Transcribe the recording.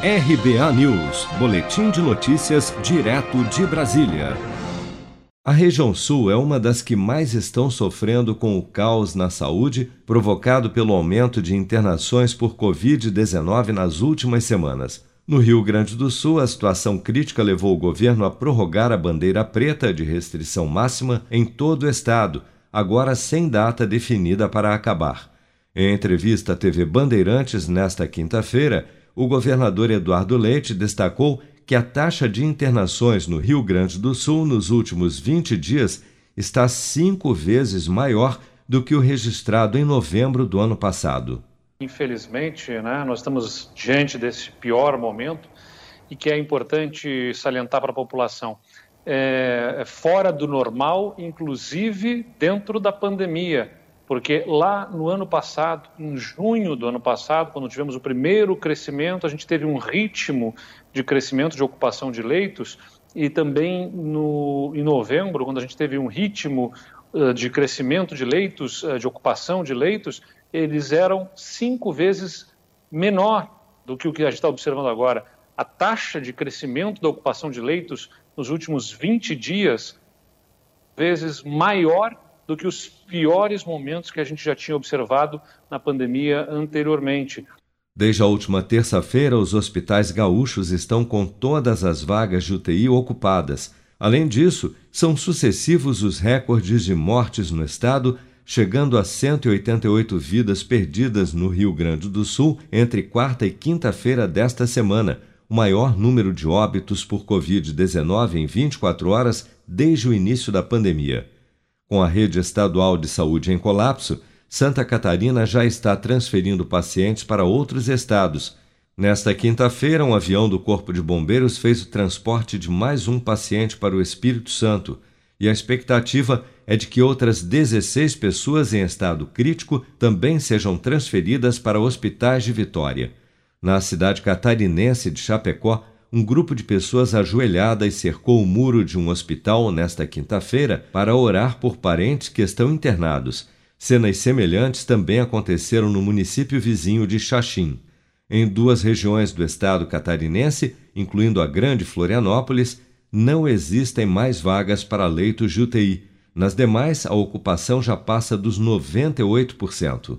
RBA News, Boletim de Notícias, direto de Brasília. A região sul é uma das que mais estão sofrendo com o caos na saúde provocado pelo aumento de internações por Covid-19 nas últimas semanas. No Rio Grande do Sul, a situação crítica levou o governo a prorrogar a bandeira preta de restrição máxima em todo o estado, agora sem data definida para acabar. Em entrevista à TV Bandeirantes nesta quinta-feira, o governador Eduardo Leite destacou que a taxa de internações no Rio Grande do Sul nos últimos 20 dias está cinco vezes maior do que o registrado em novembro do ano passado. Infelizmente, né, nós estamos diante desse pior momento e que é importante salientar para a população. É, é fora do normal, inclusive dentro da pandemia porque lá no ano passado, em junho do ano passado, quando tivemos o primeiro crescimento, a gente teve um ritmo de crescimento de ocupação de leitos, e também no, em novembro, quando a gente teve um ritmo uh, de crescimento de leitos, uh, de ocupação de leitos, eles eram cinco vezes menor do que o que a gente está observando agora. A taxa de crescimento da ocupação de leitos nos últimos 20 dias, vezes maior do que os piores momentos que a gente já tinha observado na pandemia anteriormente. Desde a última terça-feira, os hospitais gaúchos estão com todas as vagas de UTI ocupadas. Além disso, são sucessivos os recordes de mortes no estado, chegando a 188 vidas perdidas no Rio Grande do Sul entre quarta e quinta-feira desta semana, o maior número de óbitos por Covid-19 em 24 horas desde o início da pandemia. Com a rede estadual de saúde em colapso, Santa Catarina já está transferindo pacientes para outros estados. Nesta quinta-feira, um avião do Corpo de Bombeiros fez o transporte de mais um paciente para o Espírito Santo, e a expectativa é de que outras 16 pessoas em estado crítico também sejam transferidas para hospitais de Vitória. Na cidade catarinense de Chapecó, um grupo de pessoas ajoelhadas cercou o muro de um hospital nesta quinta-feira para orar por parentes que estão internados. Cenas semelhantes também aconteceram no município vizinho de Xaxim. Em duas regiões do estado catarinense, incluindo a Grande Florianópolis, não existem mais vagas para leitos de UTI. Nas demais, a ocupação já passa dos 98%.